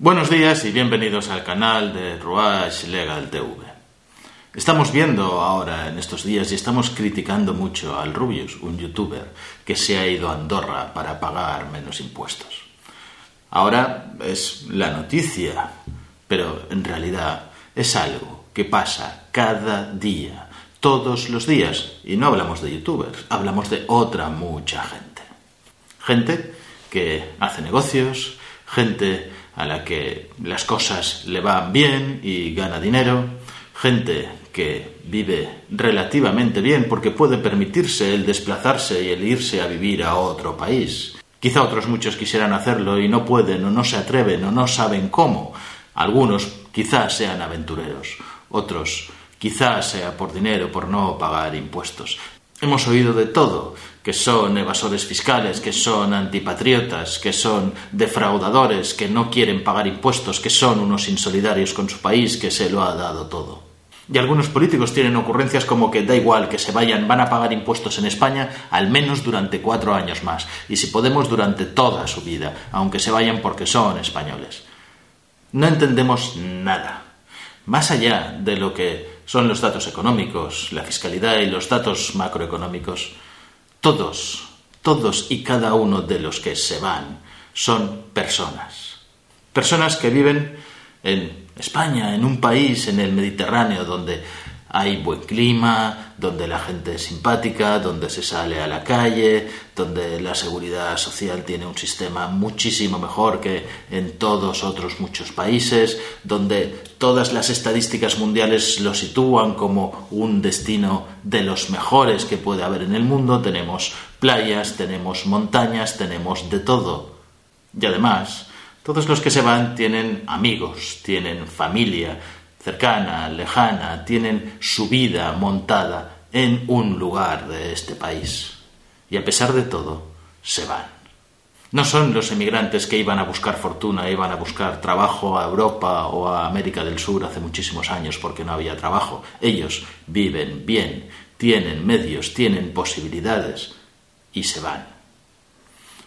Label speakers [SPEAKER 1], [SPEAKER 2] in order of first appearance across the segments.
[SPEAKER 1] Buenos días y bienvenidos al canal de Ruach Legal TV. Estamos viendo ahora en estos días y estamos criticando mucho al Rubius, un youtuber que se ha ido a Andorra para pagar menos impuestos. Ahora es la noticia, pero en realidad es algo que pasa cada día, todos los días. Y no hablamos de youtubers, hablamos de otra mucha gente. Gente que hace negocios, gente a la que las cosas le van bien y gana dinero, gente que vive relativamente bien porque puede permitirse el desplazarse y el irse a vivir a otro país. Quizá otros muchos quisieran hacerlo y no pueden o no se atreven o no saben cómo. Algunos quizás sean aventureros, otros quizás sea por dinero, por no pagar impuestos. Hemos oído de todo, que son evasores fiscales, que son antipatriotas, que son defraudadores, que no quieren pagar impuestos, que son unos insolidarios con su país, que se lo ha dado todo. Y algunos políticos tienen ocurrencias como que da igual que se vayan, van a pagar impuestos en España al menos durante cuatro años más, y si podemos durante toda su vida, aunque se vayan porque son españoles. No entendemos nada. Más allá de lo que son los datos económicos, la fiscalidad y los datos macroeconómicos. Todos, todos y cada uno de los que se van son personas. Personas que viven en España, en un país en el Mediterráneo donde hay buen clima, donde la gente es simpática, donde se sale a la calle, donde la seguridad social tiene un sistema muchísimo mejor que en todos otros muchos países, donde todas las estadísticas mundiales lo sitúan como un destino de los mejores que puede haber en el mundo. Tenemos playas, tenemos montañas, tenemos de todo. Y además, todos los que se van tienen amigos, tienen familia, cercana, lejana, tienen su vida montada en un lugar de este país. Y a pesar de todo, se van. No son los emigrantes que iban a buscar fortuna, iban a buscar trabajo a Europa o a América del Sur hace muchísimos años porque no había trabajo. Ellos viven bien, tienen medios, tienen posibilidades y se van.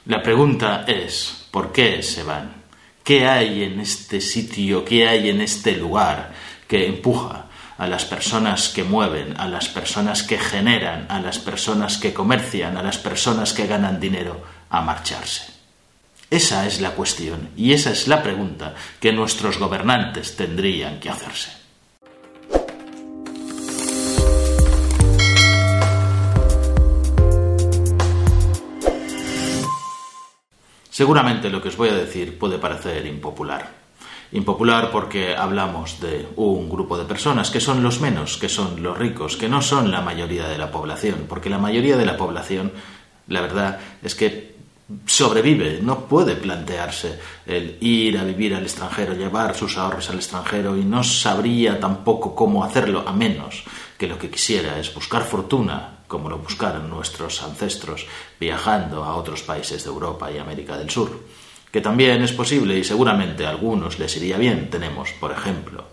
[SPEAKER 1] La pregunta es, ¿por qué se van? ¿Qué hay en este sitio, qué hay en este lugar que empuja a las personas que mueven, a las personas que generan, a las personas que comercian, a las personas que ganan dinero a marcharse? Esa es la cuestión y esa es la pregunta que nuestros gobernantes tendrían que hacerse. Seguramente lo que os voy a decir puede parecer impopular. Impopular porque hablamos de un grupo de personas que son los menos, que son los ricos, que no son la mayoría de la población, porque la mayoría de la población, la verdad es que sobrevive, no puede plantearse el ir a vivir al extranjero, llevar sus ahorros al extranjero y no sabría tampoco cómo hacerlo, a menos que lo que quisiera es buscar fortuna como lo buscaron nuestros ancestros viajando a otros países de Europa y América del Sur. Que también es posible y seguramente a algunos les iría bien. Tenemos, por ejemplo,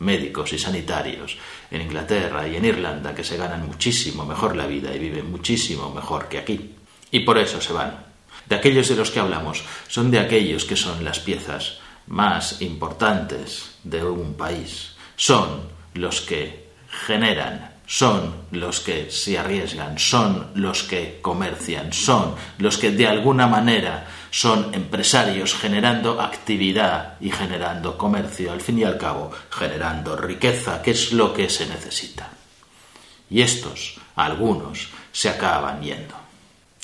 [SPEAKER 1] médicos y sanitarios en Inglaterra y en Irlanda que se ganan muchísimo mejor la vida y viven muchísimo mejor que aquí. Y por eso se van. De aquellos de los que hablamos son de aquellos que son las piezas más importantes de un país. Son los que generan son los que se arriesgan, son los que comercian, son los que de alguna manera son empresarios generando actividad y generando comercio, al fin y al cabo generando riqueza, que es lo que se necesita. Y estos, algunos, se acaban yendo.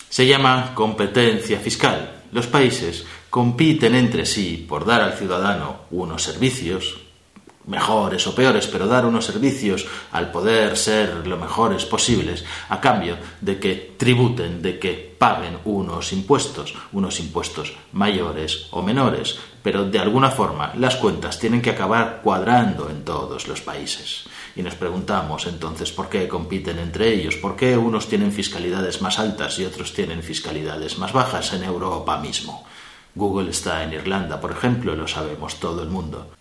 [SPEAKER 1] Se llama competencia fiscal. Los países compiten entre sí por dar al ciudadano unos servicios, mejores o peores, pero dar unos servicios al poder ser lo mejores posibles, a cambio de que tributen, de que paguen unos impuestos, unos impuestos mayores o menores, pero de alguna forma las cuentas tienen que acabar cuadrando en todos los países. Y nos preguntamos entonces por qué compiten entre ellos, por qué unos tienen fiscalidades más altas y otros tienen fiscalidades más bajas en Europa mismo. Google está en Irlanda, por ejemplo, lo sabemos todo el mundo.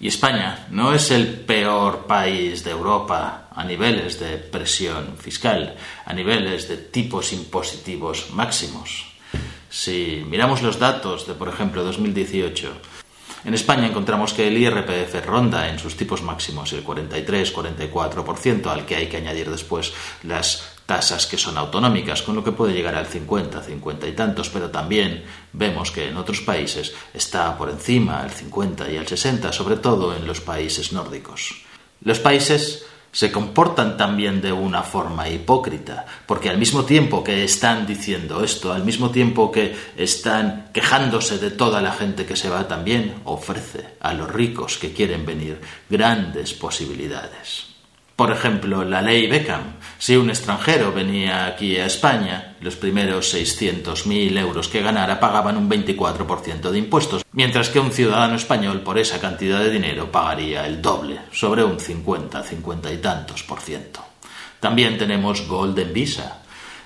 [SPEAKER 1] Y España no es el peor país de Europa a niveles de presión fiscal, a niveles de tipos impositivos máximos. Si miramos los datos de, por ejemplo, 2018, en España encontramos que el IRPF ronda en sus tipos máximos el 43-44%, al que hay que añadir después las tasas que son autonómicas, con lo que puede llegar al 50, 50 y tantos, pero también vemos que en otros países está por encima el 50 y el 60, sobre todo en los países nórdicos. Los países se comportan también de una forma hipócrita, porque al mismo tiempo que están diciendo esto, al mismo tiempo que están quejándose de toda la gente que se va también, ofrece a los ricos que quieren venir grandes posibilidades. Por ejemplo, la ley Beckham. Si un extranjero venía aquí a España, los primeros 600.000 euros que ganara pagaban un 24% de impuestos, mientras que un ciudadano español por esa cantidad de dinero pagaría el doble, sobre un 50, 50 y tantos por ciento. También tenemos Golden Visa.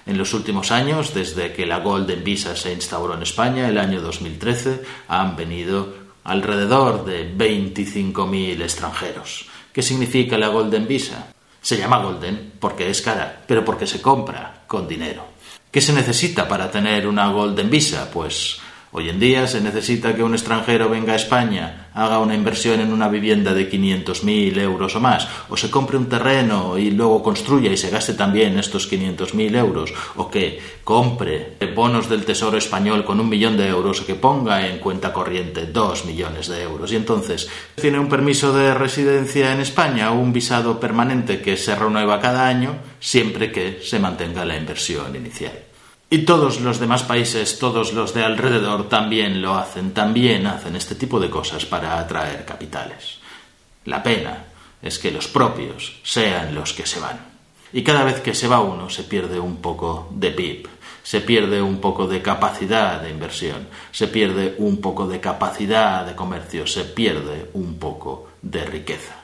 [SPEAKER 1] En los últimos años, desde que la Golden Visa se instauró en España, el año 2013, han venido alrededor de 25.000 extranjeros. ¿Qué significa la Golden Visa? Se llama Golden porque es cara, pero porque se compra con dinero. ¿Qué se necesita para tener una Golden Visa? Pues Hoy en día se necesita que un extranjero venga a España, haga una inversión en una vivienda de 500.000 euros o más, o se compre un terreno y luego construya y se gaste también estos 500.000 euros, o que compre bonos del Tesoro español con un millón de euros, o que ponga en cuenta corriente dos millones de euros. Y entonces tiene un permiso de residencia en España o un visado permanente que se renueva cada año, siempre que se mantenga la inversión inicial. Y todos los demás países, todos los de alrededor también lo hacen, también hacen este tipo de cosas para atraer capitales. La pena es que los propios sean los que se van. Y cada vez que se va uno se pierde un poco de PIB, se pierde un poco de capacidad de inversión, se pierde un poco de capacidad de comercio, se pierde un poco de riqueza.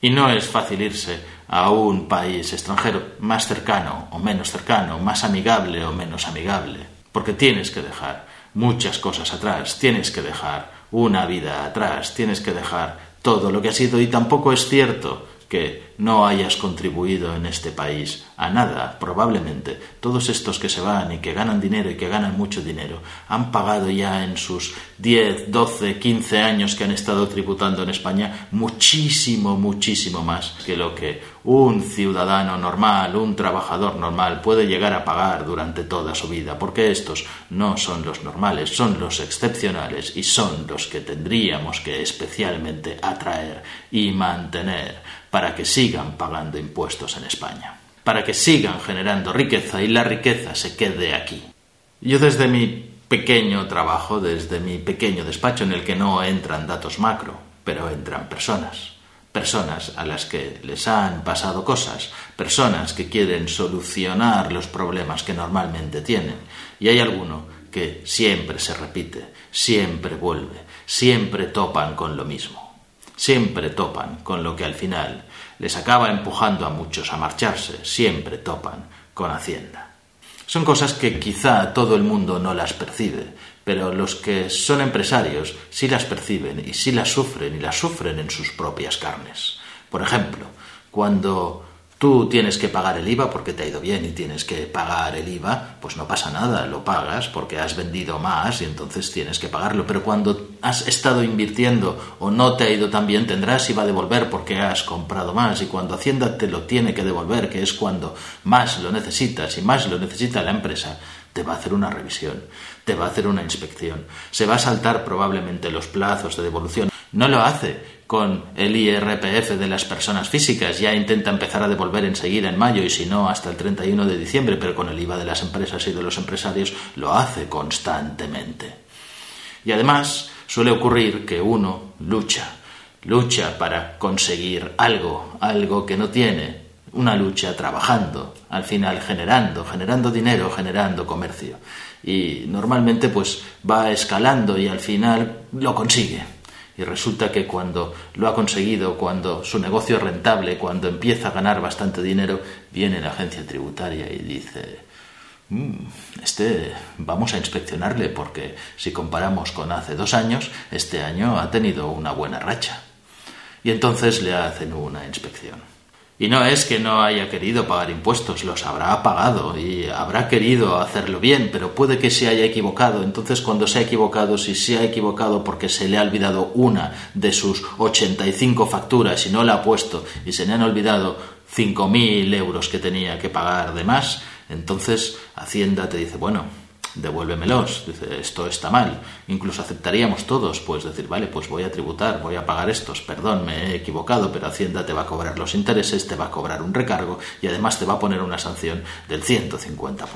[SPEAKER 1] Y no es fácil irse a un país extranjero más cercano o menos cercano, más amigable o menos amigable, porque tienes que dejar muchas cosas atrás, tienes que dejar una vida atrás, tienes que dejar todo lo que ha sido y tampoco es cierto que no hayas contribuido en este país a nada. Probablemente todos estos que se van y que ganan dinero y que ganan mucho dinero han pagado ya en sus 10, 12, 15 años que han estado tributando en España muchísimo, muchísimo más que lo que un ciudadano normal, un trabajador normal puede llegar a pagar durante toda su vida, porque estos no son los normales, son los excepcionales y son los que tendríamos que especialmente atraer y mantener para que sigan pagando impuestos en España, para que sigan generando riqueza y la riqueza se quede aquí. Yo desde mi pequeño trabajo, desde mi pequeño despacho en el que no entran datos macro, pero entran personas, personas a las que les han pasado cosas, personas que quieren solucionar los problemas que normalmente tienen, y hay alguno que siempre se repite, siempre vuelve, siempre topan con lo mismo siempre topan con lo que al final les acaba empujando a muchos a marcharse, siempre topan con Hacienda. Son cosas que quizá todo el mundo no las percibe, pero los que son empresarios sí las perciben y sí las sufren y las sufren en sus propias carnes. Por ejemplo, cuando Tú tienes que pagar el IVA porque te ha ido bien y tienes que pagar el IVA, pues no pasa nada, lo pagas porque has vendido más y entonces tienes que pagarlo. Pero cuando has estado invirtiendo o no te ha ido tan bien, tendrás IVA a devolver porque has comprado más. Y cuando Hacienda te lo tiene que devolver, que es cuando más lo necesitas y más lo necesita la empresa, te va a hacer una revisión, te va a hacer una inspección, se va a saltar probablemente los plazos de devolución. No lo hace con el IRPF de las personas físicas. Ya intenta empezar a devolver enseguida en mayo y si no hasta el 31 de diciembre, pero con el IVA de las empresas y de los empresarios lo hace constantemente. Y además suele ocurrir que uno lucha, lucha para conseguir algo, algo que no tiene, una lucha trabajando, al final generando, generando dinero, generando comercio. Y normalmente pues va escalando y al final lo consigue. Y resulta que cuando lo ha conseguido, cuando su negocio es rentable, cuando empieza a ganar bastante dinero, viene la agencia tributaria y dice, mm, este vamos a inspeccionarle porque si comparamos con hace dos años, este año ha tenido una buena racha. Y entonces le hacen una inspección. Y no es que no haya querido pagar impuestos, los habrá pagado y habrá querido hacerlo bien, pero puede que se haya equivocado. Entonces, cuando se ha equivocado, si se ha equivocado porque se le ha olvidado una de sus 85 facturas y no la ha puesto y se le han olvidado 5.000 euros que tenía que pagar de más, entonces Hacienda te dice, bueno, devuélvemelos. Dice, esto está mal. Incluso aceptaríamos todos, pues decir, vale, pues voy a tributar, voy a pagar estos, perdón, me he equivocado, pero Hacienda te va a cobrar los intereses, te va a cobrar un recargo y además te va a poner una sanción del 150%.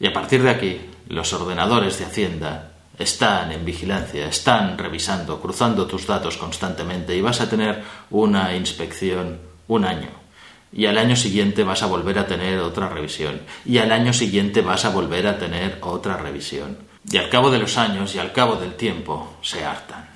[SPEAKER 1] Y a partir de aquí, los ordenadores de Hacienda están en vigilancia, están revisando, cruzando tus datos constantemente y vas a tener una inspección un año y al año siguiente vas a volver a tener otra revisión, y al año siguiente vas a volver a tener otra revisión. Y al cabo de los años y al cabo del tiempo se hartan.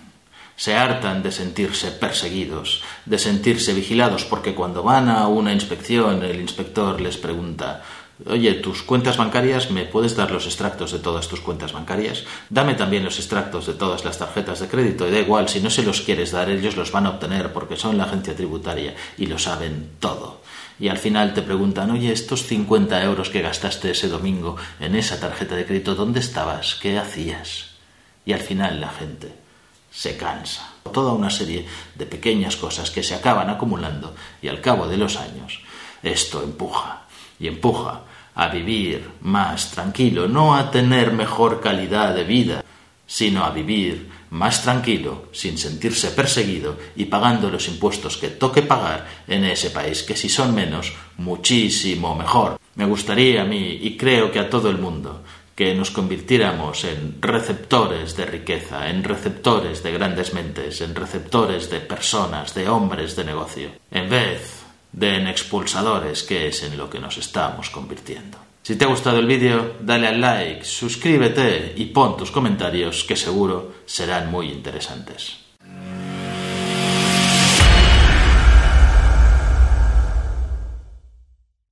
[SPEAKER 1] Se hartan de sentirse perseguidos, de sentirse vigilados, porque cuando van a una inspección el inspector les pregunta Oye, tus cuentas bancarias, ¿me puedes dar los extractos de todas tus cuentas bancarias? Dame también los extractos de todas las tarjetas de crédito. Y da igual, si no se los quieres dar, ellos los van a obtener porque son la agencia tributaria y lo saben todo. Y al final te preguntan, oye, estos 50 euros que gastaste ese domingo en esa tarjeta de crédito, ¿dónde estabas? ¿Qué hacías? Y al final la gente se cansa. Toda una serie de pequeñas cosas que se acaban acumulando y al cabo de los años esto empuja y empuja a vivir más tranquilo, no a tener mejor calidad de vida, sino a vivir más tranquilo, sin sentirse perseguido y pagando los impuestos que toque pagar en ese país, que si son menos, muchísimo mejor. Me gustaría a mí, y creo que a todo el mundo, que nos convirtiéramos en receptores de riqueza, en receptores de grandes mentes, en receptores de personas, de hombres de negocio, en vez de en expulsadores, que es en lo que nos estamos convirtiendo. Si te ha gustado el vídeo, dale al like, suscríbete y pon tus comentarios que seguro serán muy interesantes.